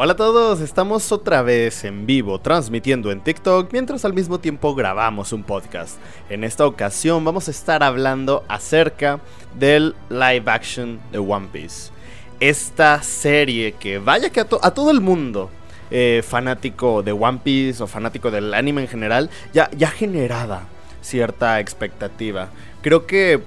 Hola a todos, estamos otra vez en vivo transmitiendo en TikTok mientras al mismo tiempo grabamos un podcast. En esta ocasión vamos a estar hablando acerca del live action de One Piece. Esta serie que vaya que a, todo el mundo eh, fanático de One Piece o fanático del anime en general ya, ya generada cierta expectativa. Creo que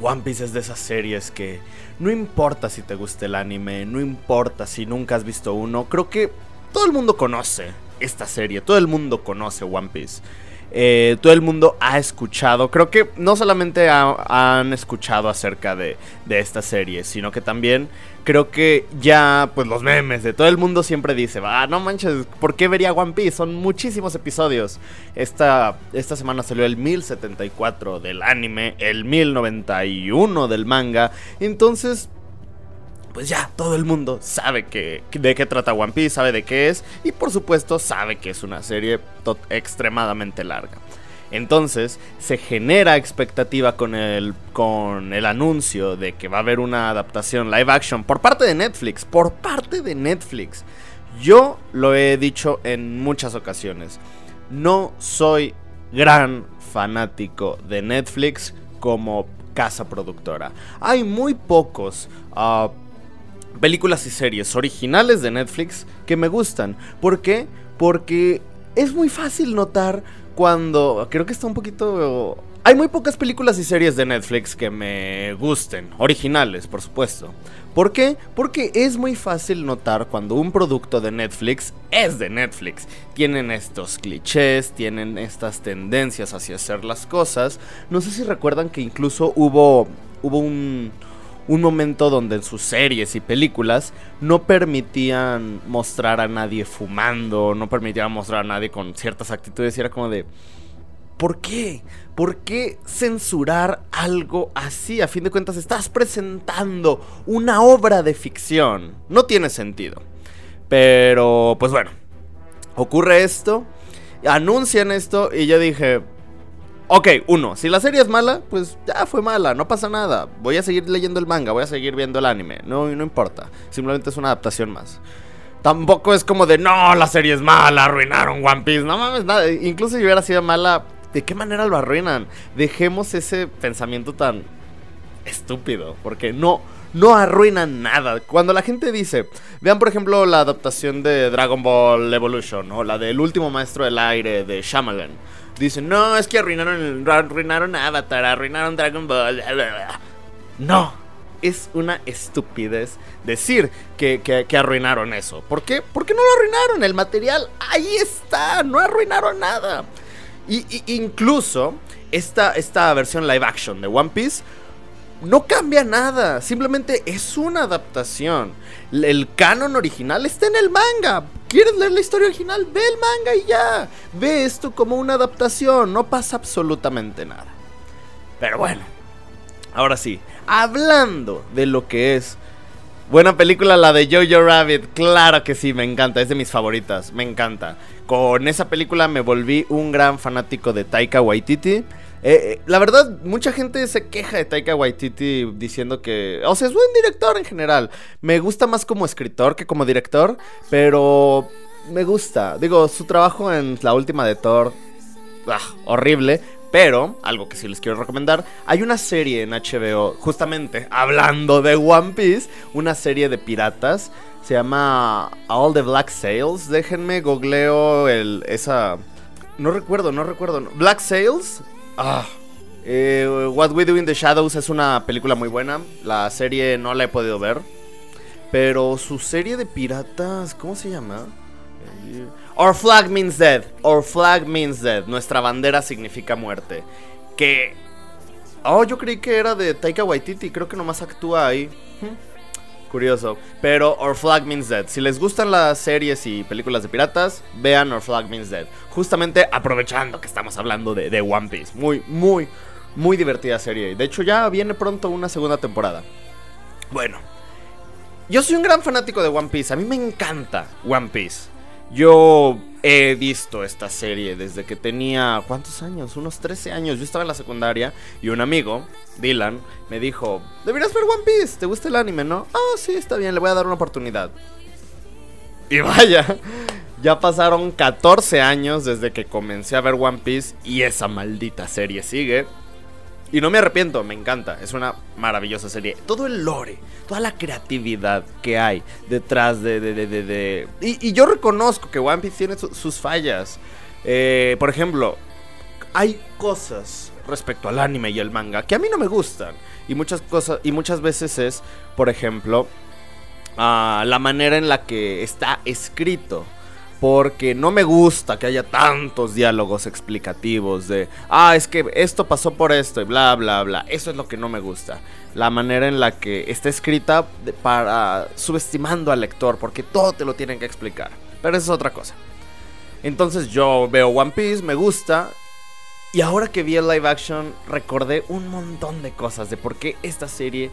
One Piece es de esas series que no importa si te gusta el anime, no importa si nunca has visto uno, creo que todo el mundo conoce esta serie, todo el mundo conoce One Piece. Eh, todo el mundo ha escuchado, creo que no solamente han escuchado acerca de, de, esta serie, sino que también creo que ya, pues los memes de todo el mundo siempre dice, ah, no manches, ¿por qué vería One Piece? Son muchísimos episodios. Esta, esta semana salió el 1074 del anime, el 1091 del manga, entonces pues ya todo el mundo sabe que, de qué trata One Piece, sabe de qué es y por supuesto sabe que es una serie extremadamente larga. Entonces se genera expectativa con el, con el anuncio de que va a haber una adaptación live action por parte de Netflix, por parte de Netflix. Yo lo he dicho en muchas ocasiones, no soy gran fanático de Netflix como casa productora. Hay muy pocos... Uh, películas y series originales de Netflix que me gustan. ¿Por qué? Porque es muy fácil notar cuando... Creo que está un poquito... Hay muy pocas películas y series de Netflix que me gusten, originales, por supuesto. ¿Por qué? Porque es muy fácil notar cuando un producto de Netflix es de Netflix. Tienen estos clichés, tienen estas tendencias hacia hacer las cosas. No sé si recuerdan que incluso hubo, hubo un, un momento donde en sus series y películas no permitían mostrar a nadie fumando, no permitían mostrar a nadie con ciertas actitudes y era como de... ¿Por qué? ¿Por qué censurar algo así? A fin de cuentas estás presentando una obra de ficción. No tiene sentido. Pero, pues bueno, ocurre esto, anuncian esto y yo dije, Ok, uno, si la serie es mala, pues ya fue mala, no pasa nada. Voy a seguir leyendo el manga, voy a seguir viendo el anime, no, no importa. Simplemente es una adaptación más. Tampoco es como de, no, la serie es mala, arruinaron One Piece. No mames, nada. Incluso si hubiera sido mala, ¿de qué manera lo arruinan? Dejemos ese pensamiento tan estúpido, porque no, no arruinan nada. Cuando la gente dice, vean por ejemplo la adaptación de Dragon Ball Evolution o la del último maestro del aire de Shyamalan dicen, no, es que arruinaron, arruinaron Avatar, arruinaron Dragon Ball. No, es una estupidez decir que, que, arruinaron eso. ¿Por qué? Porque no lo arruinaron. El material ahí está, no arruinaron nada. Y, incluso esta, esta versión live action de One Piece no cambia nada, simplemente es una adaptación. El canon original está en el manga. ¿Quieres leer la historia original? Ve el manga y ya. Ve esto como una adaptación, no pasa absolutamente nada. Pero bueno, ahora sí, hablando de lo que es buena película la de Jojo Rabbit, claro que sí, me encanta, es de mis favoritas, me encanta. Con esa película me volví un gran fanático de Taika Waititi. Eh, eh, la verdad, mucha gente se queja de Taika Waititi diciendo que. O sea, es buen director en general. Me gusta más como escritor que como director, pero. Me gusta. Digo, su trabajo en la última de Thor. Ah, horrible. Pero, algo que sí les quiero recomendar, hay una serie en HBO, justamente hablando de One Piece, una serie de piratas, se llama All the Black Sails. Déjenme googleo el, esa... No recuerdo, no recuerdo. Black Sails, Ah. Eh, What We Do in the Shadows es una película muy buena. La serie no la he podido ver. Pero su serie de piratas, ¿cómo se llama? Our flag means dead. Our flag means dead. Nuestra bandera significa muerte. Que. Oh, yo creí que era de Taika Waititi. Creo que nomás actúa ahí. Curioso. Pero Our Flag Means Dead. Si les gustan las series y películas de piratas, vean Our Flag Means Dead. Justamente aprovechando que estamos hablando de, de One Piece. Muy, muy, muy divertida serie. De hecho, ya viene pronto una segunda temporada. Bueno. Yo soy un gran fanático de One Piece. A mí me encanta One Piece. Yo he visto esta serie desde que tenía, ¿cuántos años? Unos 13 años. Yo estaba en la secundaria y un amigo, Dylan, me dijo, deberías ver One Piece, ¿te gusta el anime, no? Ah, sí, está bien, le voy a dar una oportunidad. Y vaya, ya pasaron 14 años desde que comencé a ver One Piece y esa maldita serie sigue. Y no me arrepiento, me encanta, es una maravillosa serie. Todo el lore, toda la creatividad que hay detrás de... de, de, de, Y, yo reconozco que One Piece tiene sus fallas. Eh, por ejemplo, hay cosas respecto al anime y el manga que a mí no me gustan. Y muchas cosas, y muchas veces es, por ejemplo, ah, la manera en la que está escrito. Porque no me gusta que haya tantos diálogos explicativos de, ah, es que esto pasó por esto y bla, bla, bla. Eso es lo que no me gusta. La manera en la que está escrita para subestimando al lector, porque todo te lo tienen que explicar. Pero eso es otra cosa. Entonces yo veo One Piece, me gusta, y ahora que vi el live action, recordé un montón de cosas de por qué esta serie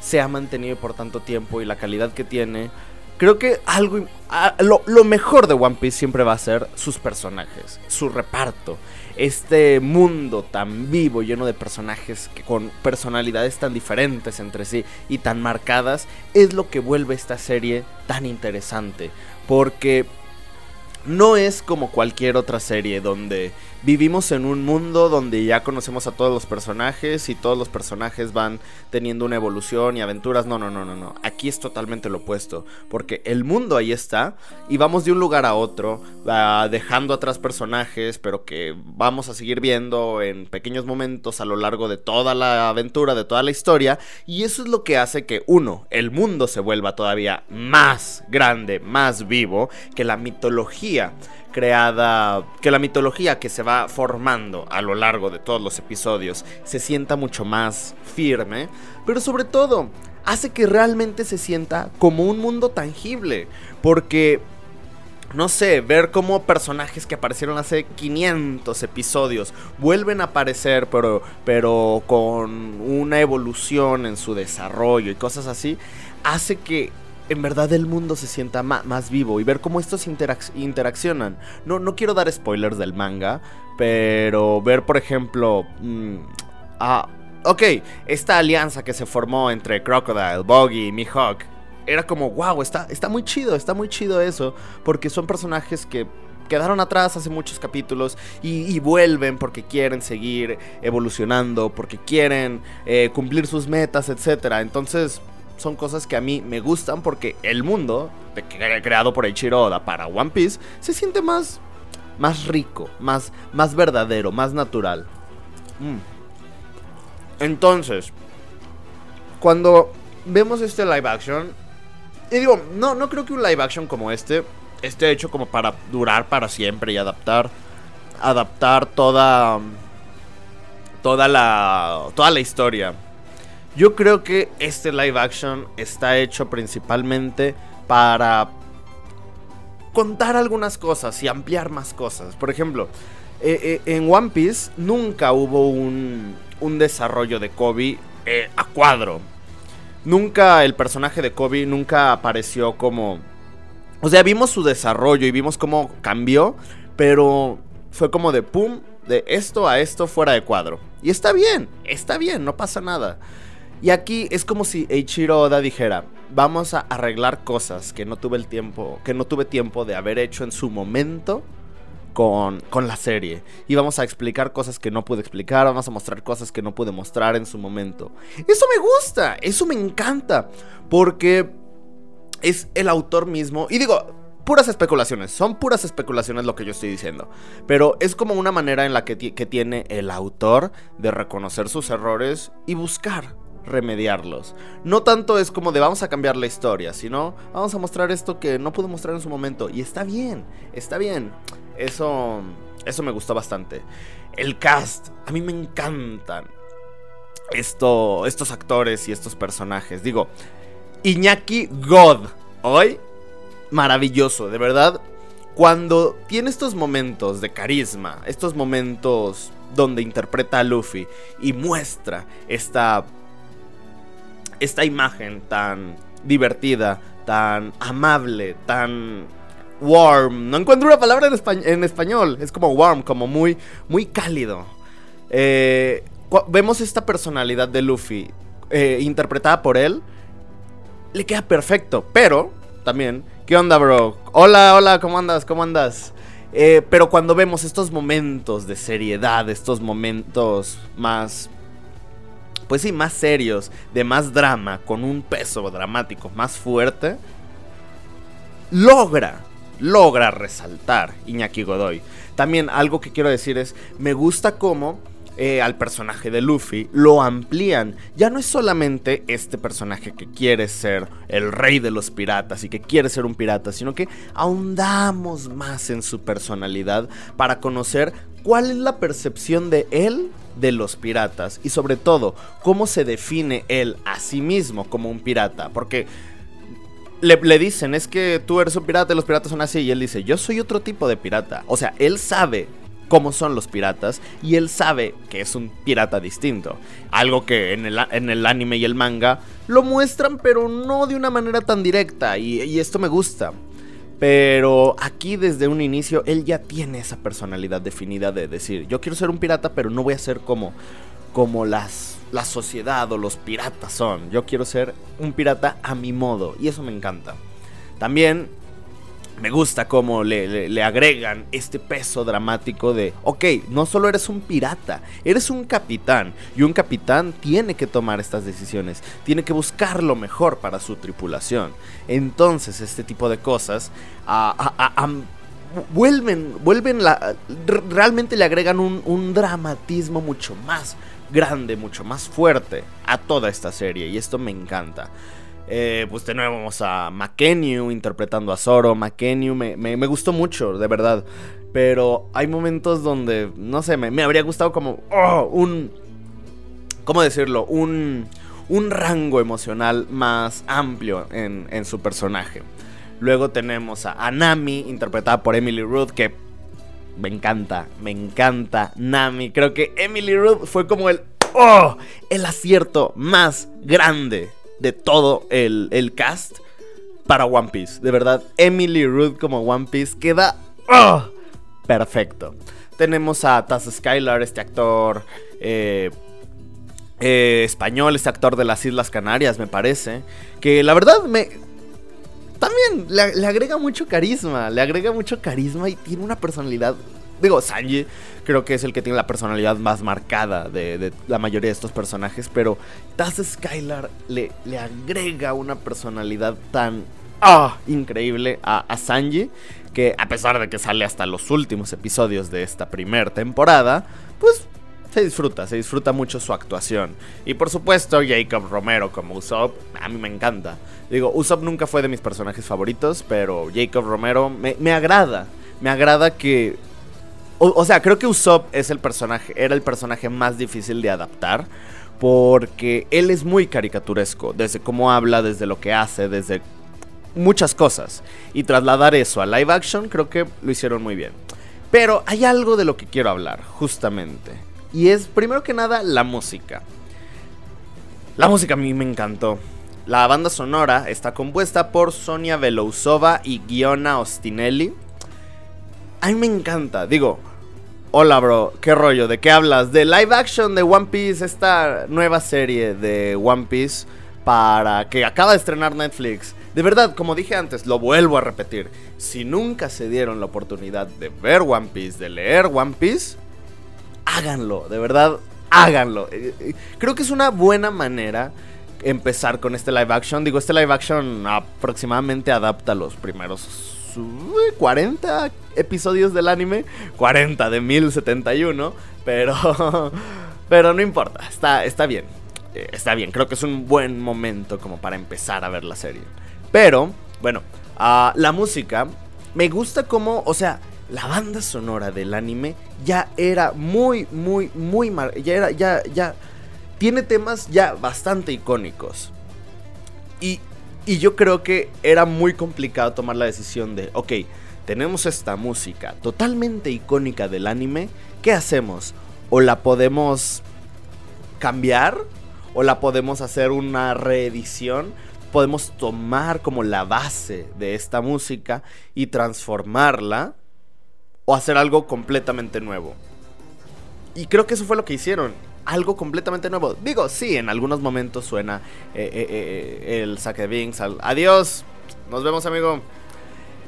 se ha mantenido por tanto tiempo y la calidad que tiene. Creo que algo. lo, mejor de One Piece siempre va a ser sus personajes, su reparto. Este mundo tan vivo, lleno de personajes que, con personalidades tan diferentes entre sí y tan marcadas, es lo que vuelve esta serie tan interesante. Porque no es como cualquier otra serie donde vivimos en un mundo donde ya conocemos a todos los personajes y todos los personajes van teniendo una evolución y aventuras. No, no, no, no, no. Aquí es totalmente lo opuesto. Porque el mundo ahí está y vamos de un lugar a otro, dejando atrás personajes, pero que vamos a seguir viendo en pequeños momentos a lo largo de toda la aventura, de toda la historia. Y eso es lo que hace que, uno, el mundo se vuelva todavía más grande, más vivo, que la mitología creada, que la mitología que se va formando a lo largo de todos los episodios se sienta mucho más firme, pero sobre todo hace que realmente se sienta como un mundo tangible, porque no sé, ver cómo personajes que aparecieron hace 500 episodios vuelven a aparecer, pero, pero con una evolución en su desarrollo y cosas así, hace que en verdad el mundo se sienta más vivo y ver cómo estos interaccionan. No, no quiero dar spoilers del manga, pero ver, por ejemplo, mm, ah, ok, esta alianza que se formó entre Crocodile, Boggy y Mihawk. Era como, wow, está, está muy chido, está muy chido eso, porque son personajes que quedaron atrás hace muchos capítulos y, vuelven porque quieren seguir evolucionando, porque quieren eh, cumplir sus metas, etc. Entonces, son cosas que a mí me gustan porque el mundo creado por Eiichiro Oda para One Piece se siente más más rico, más más verdadero, más natural. Mm. Entonces, cuando vemos este live action y digo, no no creo que un live action como este esté hecho como para durar para siempre y adaptar adaptar toda toda la toda la historia yo creo que este live action está hecho principalmente para contar algunas cosas y ampliar más cosas. Por ejemplo, eh, eh, en One Piece nunca hubo un, un desarrollo de Kobe eh, a cuadro. Nunca el personaje de Kobe nunca apareció como... O sea, vimos su desarrollo y vimos cómo cambió, pero fue como de pum, de esto a esto fuera de cuadro. Y está bien, está bien, no pasa nada. Y aquí es como si Eiichiro Oda dijera, vamos a arreglar cosas que no tuve el tiempo, que no tuve tiempo de haber hecho en su momento con, con, la serie. Y vamos a explicar cosas que no pude explicar, vamos a mostrar cosas que no pude mostrar en su momento. Eso me gusta, eso me encanta, porque es el autor mismo. Y digo, puras especulaciones, son puras especulaciones lo que yo estoy diciendo. Pero es como una manera en la que, que tiene el autor de reconocer sus errores y buscar remediarlos. No tanto es como de vamos a cambiar la historia, sino vamos a mostrar esto que no pude mostrar en su momento. Y está bien, está bien. Eso, eso me gustó bastante. El cast, a mí me encantan esto, estos actores y estos personajes. Digo, Iñaki God, hoy, maravilloso, de verdad. Cuando tiene estos momentos de carisma, estos momentos donde interpreta a Luffy y muestra esta esta imagen tan divertida, tan amable, tan warm. No encuentro una palabra en, español. Es como warm, como muy, muy cálido. Eh, vemos esta personalidad de Luffy eh, interpretada por él. Le queda perfecto, pero también ¿Qué onda, bro? Hola, hola, ¿cómo andas? ¿Cómo andas? Eh, pero cuando vemos estos momentos de seriedad, estos momentos más pues sí, más serios, de más drama, con un peso dramático más fuerte, logra, logra resaltar Iñaki Godoy. También algo que quiero decir es, me gusta cómo eh, al personaje de Luffy lo amplían. Ya no es solamente este personaje que quiere ser el rey de los piratas y que quiere ser un pirata, sino que ahondamos más en su personalidad para conocer cuál es la percepción de él de los piratas y sobre todo cómo se define él a sí mismo como un pirata. Porque le, dicen, es que tú eres un pirata y los piratas son así. Y él dice, yo soy otro tipo de pirata. O sea, él sabe cómo son los piratas y él sabe que es un pirata distinto. Algo que en el, en el anime y el manga lo muestran, pero no de una manera tan directa. y esto me gusta. Pero aquí desde un inicio él ya tiene esa personalidad definida de decir, yo quiero ser un pirata, pero no voy a ser como como las la sociedad o los piratas son. Yo quiero ser un pirata a mi modo y eso me encanta. También me gusta cómo le, agregan este peso dramático de, ok, no solo eres un pirata, eres un capitán. Y un capitán tiene que tomar estas decisiones, tiene que buscar lo mejor para su tripulación. Entonces, este tipo de cosas vuelven, vuelven la, realmente le agregan un, un dramatismo mucho más grande, mucho más fuerte a toda esta serie. Y esto me encanta. Eh, pues tenemos a McKenyu interpretando a Zoro. McKenyu me, me, gustó mucho, de verdad. Pero hay momentos donde, no sé, me, habría gustado como oh, un... ¿Cómo decirlo? Un, un rango emocional más amplio en, en su personaje. Luego tenemos a, Nami, interpretada por Emily Ruth, que me encanta, me encanta Nami. Creo que Emily Ruth fue como el, oh, el acierto más grande de todo el, cast para One Piece. De verdad, Emily Ruth como One Piece queda ¡oh! perfecto. Tenemos a Taz Skylar, este actor eh, eh, español, este actor de las Islas Canarias, me parece. Que la verdad me. También le, le agrega mucho carisma. Le agrega mucho carisma y tiene una personalidad Digo, Sanji creo que es el que tiene la personalidad más marcada de, la mayoría de estos personajes, pero Taz Skylar le, le agrega una personalidad tan ah, increíble a, Sanji que a pesar de que sale hasta los últimos episodios de esta primera temporada, pues se disfruta, se disfruta mucho su actuación. Y por supuesto, Jacob Romero como Usopp, a mí me encanta. Digo, Usopp nunca fue de mis personajes favoritos, pero Jacob Romero me, me agrada. Me agrada que o, sea, creo que Usopp es el personaje, era el personaje más difícil de adaptar. Porque él es muy caricaturesco. Desde cómo habla, desde lo que hace, desde muchas cosas. Y trasladar eso a live action, creo que lo hicieron muy bien. Pero hay algo de lo que quiero hablar, justamente. Y es, primero que nada, la música. La música a mí me encantó. La banda sonora está compuesta por Sonia Velousova y Giona Ostinelli. A mí me encanta, digo, Hola, bro. ¿Qué rollo? ¿De qué hablas? De live action de One Piece, esta nueva serie de One Piece para que acaba de estrenar Netflix. De verdad, como dije antes, lo vuelvo a repetir. Si nunca se dieron la oportunidad de ver One Piece, de leer One Piece, háganlo, de verdad, háganlo. Eh, eh, creo que es una buena manera empezar con este live action. Digo, este live action aproximadamente adapta los primeros 40 episodios del anime, 40 de 1071, pero, pero no importa, está, está bien, eh, está bien, creo que es un buen momento como para empezar a ver la serie. Pero, bueno, ah, la música, me gusta como, o sea, la banda sonora del anime ya era muy, muy, muy, ya era, ya, ya, tiene temas ya bastante icónicos. Y y yo creo que era muy complicado tomar la decisión de, ok, tenemos esta música totalmente icónica del anime, ¿qué hacemos? ¿O la podemos cambiar? ¿O la podemos hacer una reedición? Podemos tomar como la base de esta música y transformarla o hacer algo completamente nuevo. Y creo que eso fue lo que hicieron algo completamente nuevo. Digo, sí, en algunos momentos suena eh, eh, eh, el saque de Vinx. adiós, nos vemos, amigo.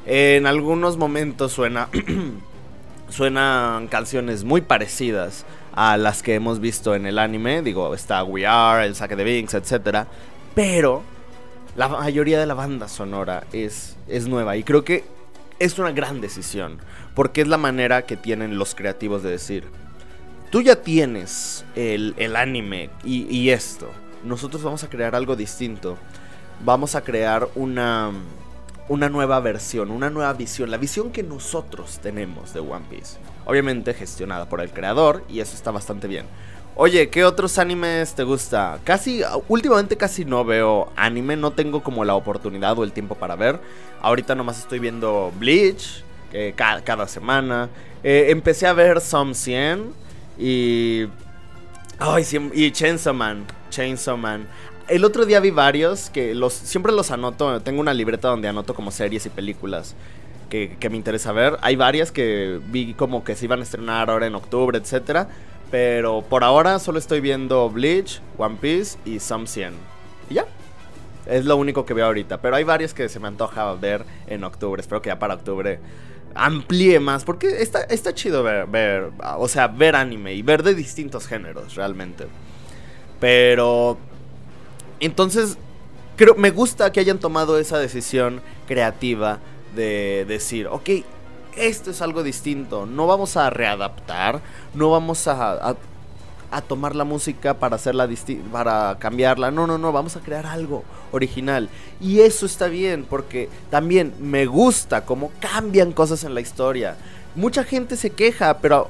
En algunos momentos suena. suenan canciones muy parecidas a las que hemos visto en el anime. Digo, está We Are, el Saque de Binks, etc. Pero la mayoría de la banda sonora es, es nueva y creo que es una gran decisión. Porque es la manera que tienen los creativos de decir: Tú ya tienes el, el anime y, esto. Nosotros vamos a crear algo distinto. Vamos a crear una una nueva versión, una nueva visión, la visión que nosotros tenemos de One Piece. Obviamente gestionada por el creador y eso está bastante bien. Oye, ¿qué otros animes te gusta? Casi, últimamente casi no veo anime, no tengo como la oportunidad o el tiempo para ver. Ahorita nomás estoy viendo Bleach, cada, semana. Eh, empecé a ver Some 100 y... Ay, y Chainsaw Man. Chainsaw Man. El otro día vi varios que los siempre los anoto. Tengo una libreta donde anoto como series y películas que, me interesa ver. Hay varias que vi como que se iban a estrenar ahora en octubre, etcétera. Pero por ahora solo estoy viendo Bleach, One Piece y Some 100. Y ya. Es lo único que veo ahorita. Pero hay varios que se me antoja ver en octubre. Espero que ya para octubre amplíe más. Porque está, chido ver, o sea, ver anime y ver de distintos géneros realmente. Pero entonces, creo, me gusta que hayan tomado esa decisión creativa de decir, ok, esto es algo distinto, no vamos a readaptar, no vamos a, tomar la música para hacerla para cambiarla, no, no, no, vamos a crear algo original. Y eso está bien, porque también me gusta cómo cambian cosas en la historia. Mucha gente se queja, pero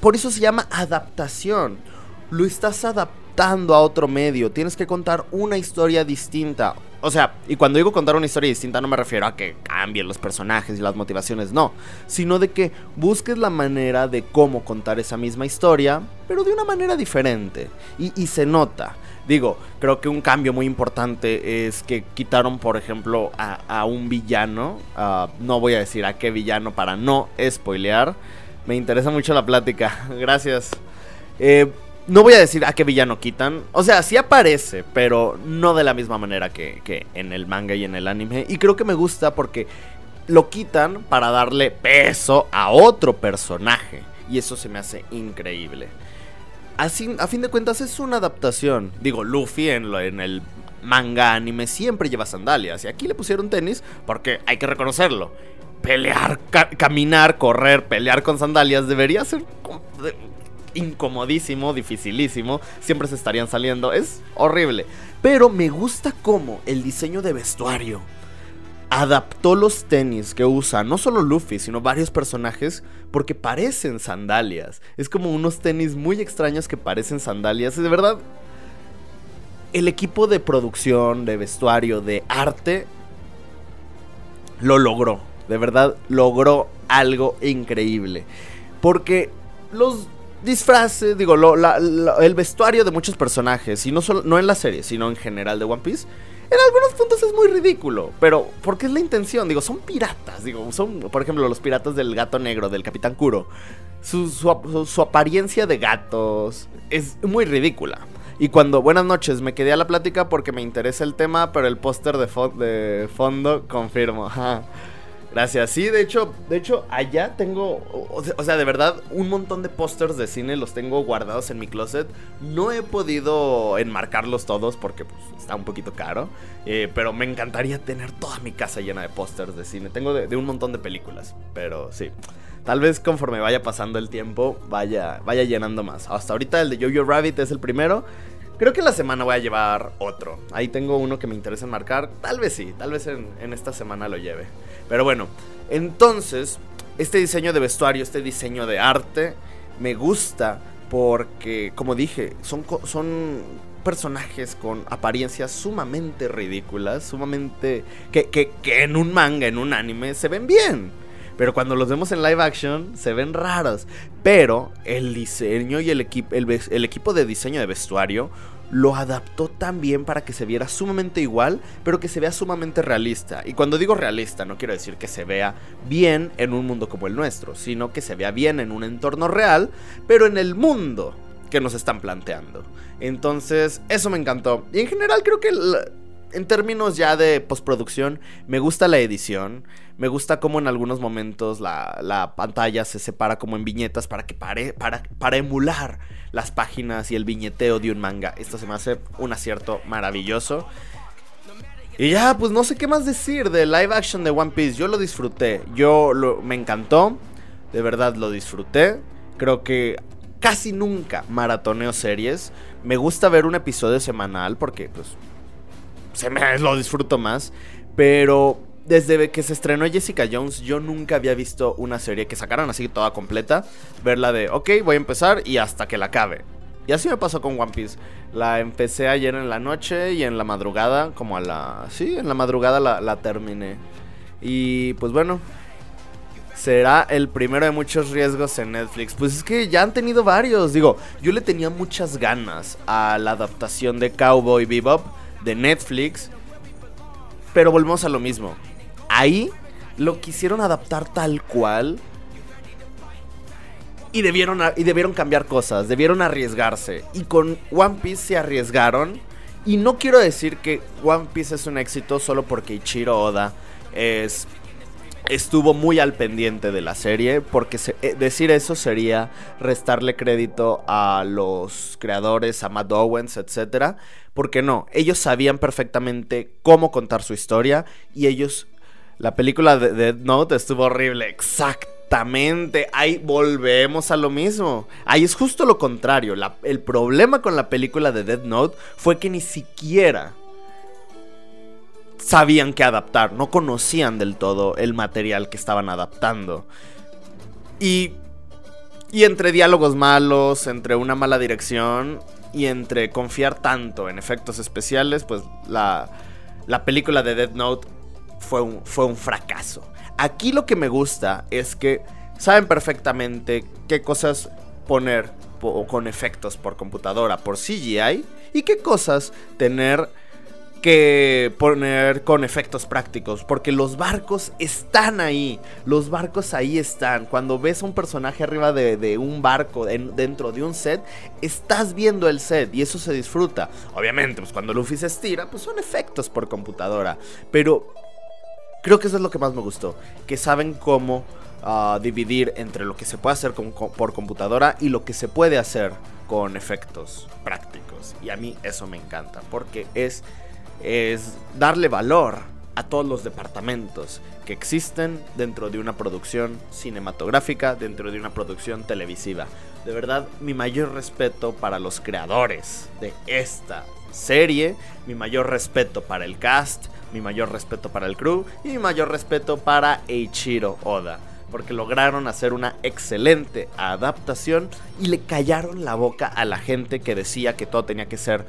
por eso se llama adaptación. Lo estás adaptando a otro medio, tienes que contar una historia distinta. O sea, y cuando digo contar una historia distinta no me refiero a que cambien los personajes y las motivaciones, no, sino de que busques la manera de cómo contar esa misma historia, pero de una manera diferente. Y, se nota. Digo, creo que un cambio muy importante es que quitaron, por ejemplo, a, un villano. no voy a decir a qué villano para no spoilear. Me interesa mucho la plática. Gracias. Eh, no voy a decir a qué villano quitan. O sea, sí aparece, pero no de la misma manera que, en el manga y en el anime. Y creo que me gusta porque lo quitan para darle peso a otro personaje. Y eso se me hace increíble. Así, a fin de cuentas es una adaptación. Digo, Luffy en, lo, en el manga anime siempre lleva sandalias. Y aquí le pusieron tenis porque hay que reconocerlo. Pelear, caminar, correr, pelear con sandalias debería ser incomodísimo, dificilísimo, siempre se estarían saliendo, es horrible. Pero me gusta cómo el diseño de vestuario adaptó los tenis que usa no solo Luffy, sino varios personajes, porque parecen sandalias. Es como unos tenis muy extraños que parecen sandalias. Y de verdad, el equipo de producción, de vestuario, de arte, lo logró. De verdad, logró algo increíble. Porque los disfraces, digo, el vestuario de muchos personajes, y no, solo, no en la serie, sino en general de One Piece, en algunos puntos es muy ridículo, pero porque es la intención, digo, son piratas, digo, son, por ejemplo, los piratas del gato negro, del Capitán Kuro, su, su, apariencia de gatos es muy ridícula. Y cuando, buenas noches, me quedé a la plática porque me interesa el tema, pero el póster de, de fondo confirmo. Gracias. Sí, de hecho, de hecho, allá tengo, o sea, de verdad, un montón de pósters de cine los tengo guardados en mi closet. No he podido enmarcarlos todos porque pues, está un poquito caro. Eh, pero me encantaría tener toda mi casa llena de pósters de cine. Tengo de, un montón de películas, pero sí. Tal vez conforme vaya pasando el tiempo, vaya, vaya llenando más. Hasta ahorita el de Jojo Rabbit es el primero. Creo que la semana voy a llevar otro. Ahí tengo uno que me interesa enmarcar. Tal vez sí, tal vez en, esta semana lo lleve. Pero bueno, entonces, este diseño de vestuario, este diseño de arte, me gusta porque, como dije, son, son personajes con apariencias sumamente ridículas, sumamente... Que, que, en un manga, en un anime, se ven bien. Pero cuando los vemos en live action, se ven raros. Pero el diseño y el, el, equipo de diseño de vestuario lo adaptó tan bien para que se viera sumamente igual, pero que se vea sumamente realista. Y cuando digo realista, no quiero decir que se vea bien en un mundo como el nuestro, sino que se vea bien en un entorno real, pero en el mundo que nos están planteando. Entonces, eso me encantó. Y en general creo que en términos ya de postproducción, me gusta la edición. Me gusta cómo en algunos momentos la, pantalla se separa como en viñetas para que pare, para, para emular las páginas y el viñeteo de un manga. Esto se me hace un acierto maravilloso. Y ya, pues no sé qué más decir de live action de One Piece. Yo lo disfruté. Yo me encantó. De verdad lo disfruté. Creo que casi nunca maratoneo series. Me gusta ver un episodio semanal porque pues se me lo disfruto más, pero desde que se estrenó Jessica Jones, yo nunca había visto una serie que sacaran así toda completa. Verla de, ok, voy a empezar y hasta que la acabe. Y así me pasó con One Piece. La empecé ayer en la noche y en la madrugada, como a la... Sí, en la madrugada la, la terminé. Y pues bueno, será el primero de muchos riesgos en Netflix. Pues es que ya han tenido varios. Digo, yo le tenía muchas ganas a la adaptación de Cowboy Bebop de Netflix. Pero volvemos a lo mismo. Ahí lo quisieron adaptar tal cual. Y debieron, y debieron cambiar cosas, debieron arriesgarse. Y con One Piece se arriesgaron. Y no quiero decir que One Piece es un éxito solo porque Ichiro Oda es estuvo muy al pendiente de la serie, porque eh, decir eso sería restarle crédito a los creadores, a Matt Owens, etc. Porque no, ellos sabían perfectamente cómo contar su historia y ellos... La película de Dead Note estuvo horrible, exactamente. Ahí volvemos a lo mismo. Ahí es justo lo contrario. el problema con la película de Dead Note fue que ni siquiera sabían que adaptar, no conocían del todo el material que estaban adaptando. Y, y entre diálogos malos, entre una mala dirección y entre confiar tanto en efectos especiales, pues la, la película de Dead Note fue un, fue un fracaso. Aquí lo que me gusta es que saben perfectamente qué cosas poner con efectos por computadora, por CGI, y qué cosas tener que poner con efectos prácticos, porque los barcos están ahí, los barcos ahí están. Cuando ves a un personaje arriba de, un barco dentro de un set, estás viendo el set y eso se disfruta. Obviamente, pues cuando Luffy se estira, pues son efectos por computadora, pero creo que eso es lo que más me gustó, que saben cómo ah, dividir entre lo que se puede hacer por computadora y lo que se puede hacer con efectos prácticos. Y a mí eso me encanta, porque es es darle valor a todos los departamentos que existen dentro de una producción cinematográfica, dentro de una producción televisiva. De verdad, mi mayor respeto para los creadores de esta serie, mi mayor respeto para el cast, mi mayor respeto para el crew y mi mayor respeto para Eiichiro Oda. Porque lograron hacer una excelente adaptación y le callaron la boca a la gente que decía que todo tenía que ser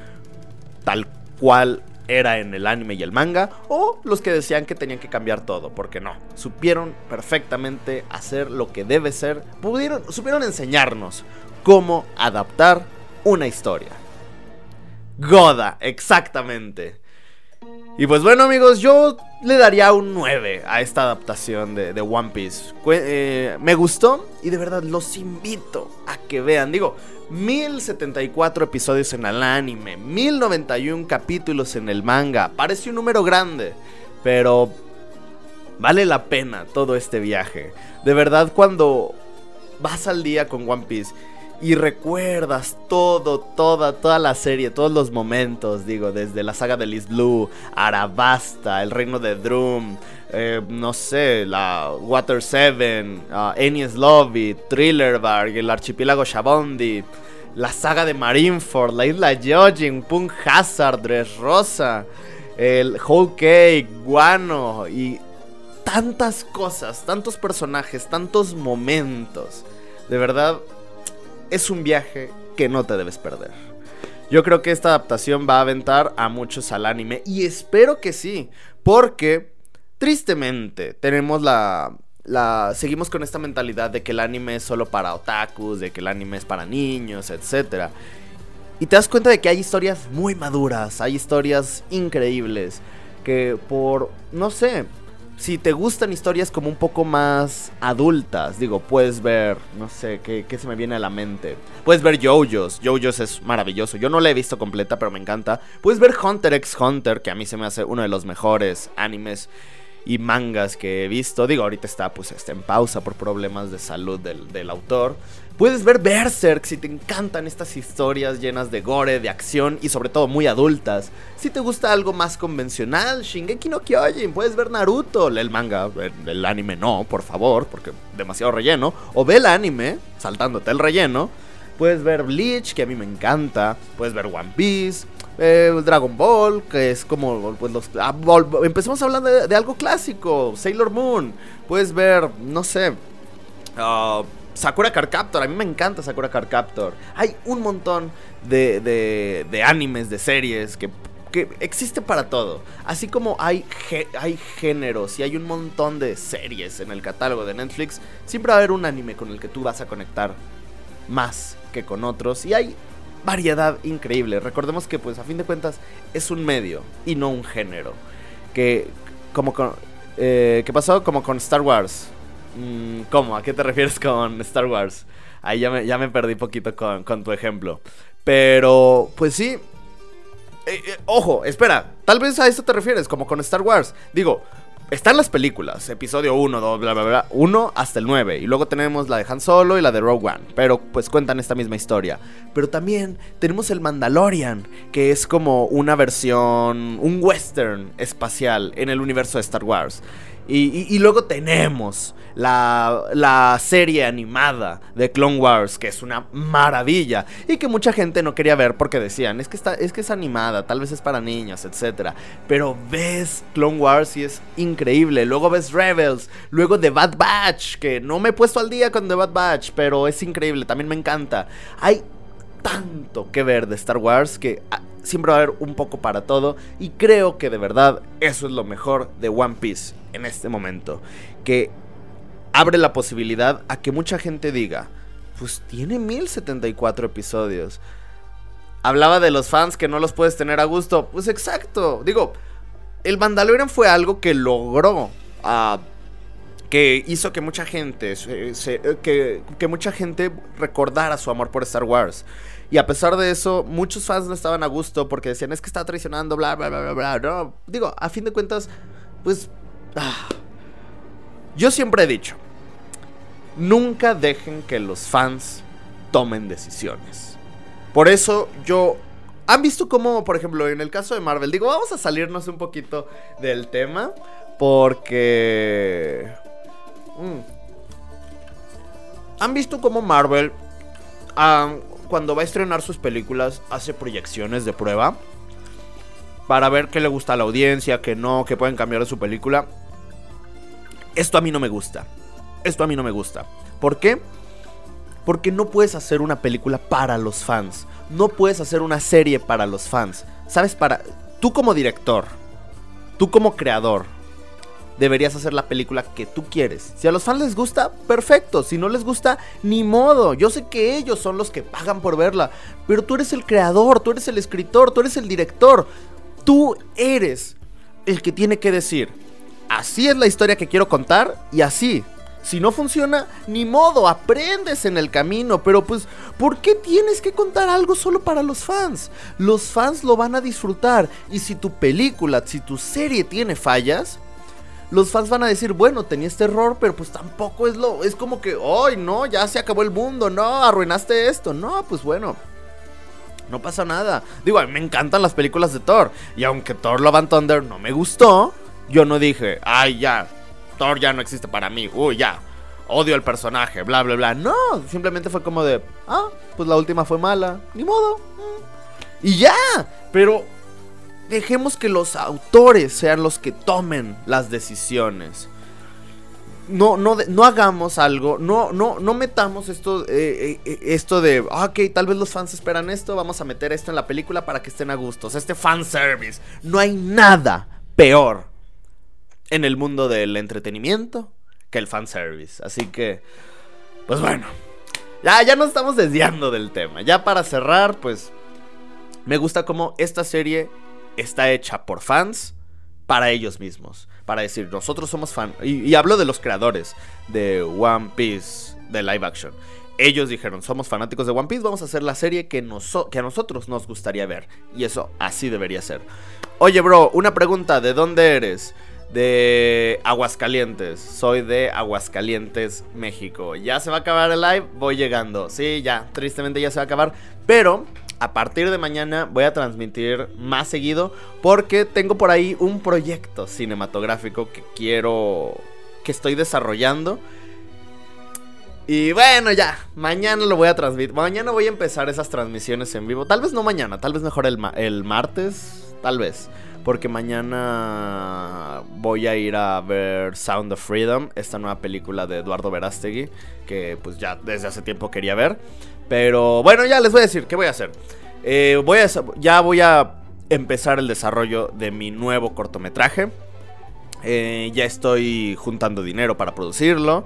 tal cual era en el anime y el manga, o los que decían que tenían que cambiar todo, porque no, supieron perfectamente hacer lo que debe ser, pudieron, supieron enseñarnos cómo adaptar una historia. Goda, exactamente. Y pues bueno amigos, yo le daría un 9 a esta adaptación de, One Piece. Eh, me gustó y de verdad los invito a que vean. Digo, 1074 episodios en el anime, 1091 capítulos en el manga. Parece un número grande, pero vale la pena todo este viaje. De verdad, cuando vas al día con One Piece y recuerdas todo, toda, toda la serie, todos los momentos, digo, desde la saga de Liz Blue, Arabasta, el reino de Drum, eh, no sé, la Water 7, uh, Enies Lobby, Thrillerbark, el archipiélago Shabondi, la saga de Marineford, la isla Yojin, Punk Hazard, Rosa, el Whole Cake, Guano y tantas cosas, tantos personajes, tantos momentos. De verdad, es un viaje que no te debes perder. Yo creo que esta adaptación va a aventar a muchos al anime y espero que sí, porque tristemente tenemos la la seguimos con esta mentalidad de que el anime es solo para otakus, de que el anime es para niños, etc. Y te das cuenta de que hay historias muy maduras, hay historias increíbles que por no sé, si te gustan historias como un poco más adultas, digo, puedes ver, no sé, ¿qué, se me viene a la mente? Puedes ver JoJo's, JoJo's es maravilloso, yo no la he visto completa, pero me encanta. Puedes ver Hunter x Hunter, que a mí se me hace uno de los mejores animes y mangas que he visto. Digo, ahorita está pues está en pausa por problemas de salud del, del autor. Puedes ver Berserk si te encantan estas historias llenas de gore, de acción y sobre todo muy adultas. Si te gusta algo más convencional, Shingeki no Kyojin, puedes ver Naruto, el manga, el anime no, por favor, porque demasiado relleno. O ve el anime, saltándote el relleno. Puedes ver Bleach, que a mí me encanta. Puedes ver One Piece. Eh, Dragon Ball, que es como pues los... Ah, empecemos hablando de, algo clásico. Sailor Moon. Puedes ver, no sé... Uh, Sakura Card Captor, a mí me encanta Sakura Card Captor. Hay un montón de, de, animes, de series que, que, existe para todo. Así como hay, hay géneros y hay un montón de series en el catálogo de Netflix, siempre va a haber un anime con el que tú vas a conectar más que con otros. Y hay variedad increíble. Recordemos que, pues, a fin de cuentas, es un medio y no un género. Que, como con. Eh, ¿Qué pasó? Como con Star Wars. Mm, ¿Cómo? ¿A qué te refieres con Star Wars? Ahí ya me, ya me perdí poquito con, tu ejemplo. Pero, pues sí. Eh, eh, ojo, espera. Tal vez a eso te refieres, como con Star Wars. Digo, están las películas, episodio 1, 2, bla, bla, bla, 1 hasta el 9. Y luego tenemos la de Han Solo y la de Rogue One. Pero pues cuentan esta misma historia. Pero también tenemos el Mandalorian, que es como una versión, un western espacial en el universo de Star Wars. Y, luego tenemos la, serie animada de Clone Wars, que es una maravilla. Y que mucha gente no quería ver porque decían, es que, está, es, que es animada, tal vez es para niños, etc. Pero ves Clone Wars y es increíble. Luego ves Rebels, luego The Bad Batch, que no me he puesto al día con The Bad Batch, pero es increíble, también me encanta. Hay tanto que ver de Star Wars que ah, siempre va a haber un poco para todo y creo que de verdad eso es lo mejor de One Piece en este momento, que abre la posibilidad a que mucha gente diga, pues tiene 1074 episodios. Hablaba de los fans que no los puedes tener a gusto, pues exacto, digo, el Mandalorian fue algo que logró ah, que hizo que mucha gente que, que, mucha gente recordara su amor por Star Wars. Y a pesar de eso, muchos fans no estaban a gusto porque decían, es que está traicionando, bla, bla, bla, bla, bla. No, digo, a fin de cuentas, pues... Ah. Yo siempre he dicho, nunca dejen que los fans tomen decisiones. Por eso yo... ¿Han visto cómo, por ejemplo, en el caso de Marvel, digo, vamos a salirnos un poquito del tema porque... Mm, ¿Han visto cómo Marvel cuando va a estrenar sus películas hace proyecciones de prueba para ver qué le gusta a la audiencia, qué no, qué pueden cambiar de su película. Esto a mí no me gusta. Esto a mí no me gusta. ¿Por qué? Porque no puedes hacer una película para los fans. No puedes hacer una serie para los fans. ¿Sabes? Para. Tú como director. Tú como creador deberías hacer la película que tú quieres. Si a los fans les gusta, perfecto. Si no les gusta, ni modo. Yo sé que ellos son los que pagan por verla. Pero tú eres el creador, tú eres el escritor, tú eres el director. Tú eres el que tiene que decir, así es la historia que quiero contar y así. Si no funciona, ni modo, aprendes en el camino, pero pues, ¿por qué tienes que contar algo solo para los fans? Los fans lo van a disfrutar y si tu película, si tu serie tiene fallas, los fans van a decir, bueno, tenía este error, pero pues tampoco es lo. Es como que, ¡ay, no! Ya se acabó el mundo, no, arruinaste esto. No, pues bueno. No pasa nada. Digo, a mí me encantan las películas de Thor. Y aunque Thor Love and Thunder no me gustó, yo no dije, ay, ya, Thor ya no existe para mí. Uy, ya, odio el personaje, bla, bla, bla. No, simplemente fue como de, ah, pues la última fue mala, ni modo. Mm". Y ya, pero dejemos que los autores sean los que tomen las decisiones. No, no, no hagamos algo, no, no, no metamos esto, eh, eh, esto de, ah, ok, tal vez los fans esperan esto, vamos a meter esto en la película para que estén a gusto. este fanservice. No hay nada peor en el mundo del entretenimiento que el fanservice. Así que, pues bueno, ya, ya nos estamos desviando del tema. Ya para cerrar, pues, me gusta cómo esta serie está hecha por fans para ellos mismos. para decir, nosotros somos fan. Y, hablo de los creadores de One Piece, de live action. Ellos dijeron, somos fanáticos de One Piece, vamos a hacer la serie que, que a nosotros nos gustaría ver. Y eso así debería ser. Oye, bro, una pregunta, ¿de dónde eres? De Aguascalientes. Soy de Aguascalientes, México. Ya se va a acabar el live, voy llegando. Sí, ya, tristemente ya se va a acabar. Pero a partir de mañana voy a transmitir más seguido porque tengo por ahí un proyecto cinematográfico que quiero, que estoy desarrollando. Y bueno, ya, mañana lo voy a transmitir. Mañana voy a empezar esas transmisiones en vivo. Tal vez no mañana, tal vez mejor el, el martes, tal vez porque mañana voy a ir a ver Sound of Freedom, esta nueva película de Eduardo Verástegui, que pues ya desde hace tiempo quería ver. Pero bueno, ya les voy a decir, ¿qué voy a hacer? Eh, voy a, ya voy a empezar el desarrollo de mi nuevo cortometraje. Eh, ya estoy juntando dinero para producirlo.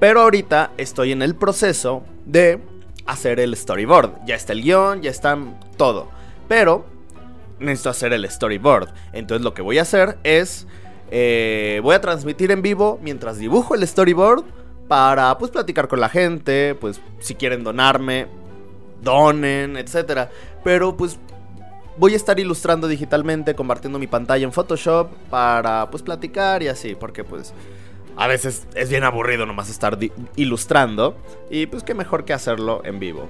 Pero ahorita estoy en el proceso de hacer el storyboard. Ya está el guion, ya está todo. Pero necesito hacer el storyboard. Entonces lo que voy a hacer es, eh, voy a transmitir en vivo mientras dibujo el storyboard para pues platicar con la gente, pues si quieren donarme, donen, etc. Pero pues voy a estar ilustrando digitalmente, compartiendo mi pantalla en Photoshop para pues platicar y así, porque pues a veces es bien aburrido nomás estar ilustrando y pues qué mejor que hacerlo en vivo.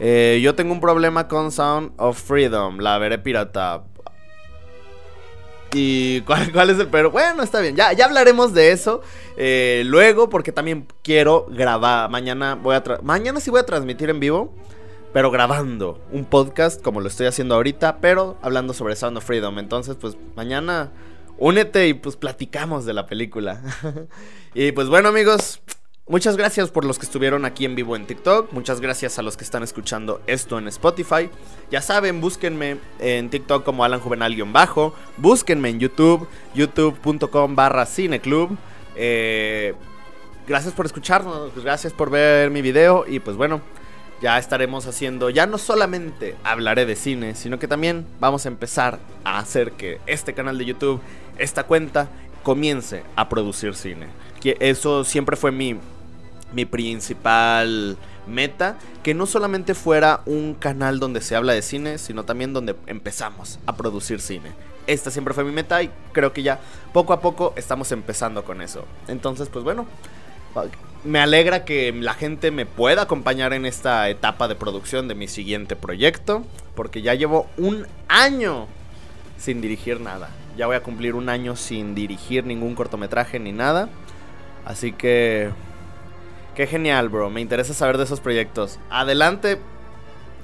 Eh, yo tengo un problema con Sound of Freedom. La veré pirata. ¿Y cuál, es el pero? Bueno, está bien. Ya, ya hablaremos de eso eh, luego porque también quiero grabar. Mañana voy a... Mañana sí voy a transmitir en vivo. Pero grabando un podcast como lo estoy haciendo ahorita. Pero hablando sobre Sound of Freedom. Entonces, pues mañana únete y pues platicamos de la película. y pues bueno amigos. Muchas gracias por los que estuvieron aquí en vivo en TikTok. Muchas gracias a los que están escuchando esto en Spotify. Ya saben, búsquenme en TikTok como Alan Juvenal-bajo. Búsquenme en YouTube, youtube.com barra cineclub. Eh, gracias por escucharnos, gracias por ver mi video. Y pues bueno, ya estaremos haciendo, ya no solamente hablaré de cine, sino que también vamos a empezar a hacer que este canal de YouTube, esta cuenta, comience a producir cine. Que eso siempre fue mi mi principal meta, que no solamente fuera un canal donde se habla de cine, sino también donde empezamos a producir cine. Esta siempre fue mi meta y creo que ya poco a poco estamos empezando con eso. Entonces, pues bueno, me alegra que la gente me pueda acompañar en esta etapa de producción de mi siguiente proyecto, porque ya llevo un año sin dirigir nada. Ya voy a cumplir un año sin dirigir ningún cortometraje ni nada. Así que Qué genial, bro. Me interesa saber de esos proyectos. Adelante.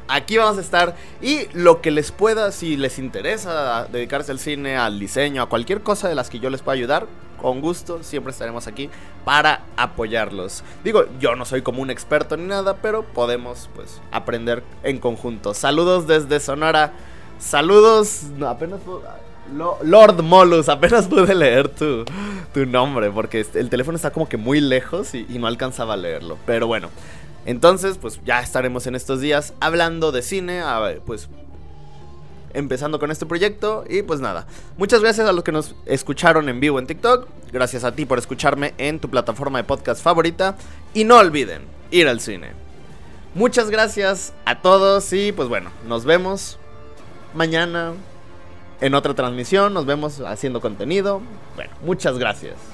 Aquí vamos a estar. Y lo que les pueda, si les interesa dedicarse al cine, al diseño, a cualquier cosa de las que yo les pueda ayudar, con gusto, siempre estaremos aquí para apoyarlos. Digo, yo no soy como un experto ni nada, pero podemos pues aprender en conjunto. Saludos desde Sonora. Saludos. No, apenas Lord Molus, apenas pude leer tu, nombre porque el teléfono está como que muy lejos y, no alcanzaba a leerlo. Pero bueno, entonces pues ya estaremos en estos días hablando de cine, pues empezando con este proyecto y pues nada. Muchas gracias a los que nos escucharon en vivo en TikTok, gracias a ti por escucharme en tu plataforma de podcast favorita y no olviden ir al cine. Muchas gracias a todos y pues bueno, nos vemos mañana en otra transmisión. Nos vemos haciendo contenido. Bueno, muchas gracias.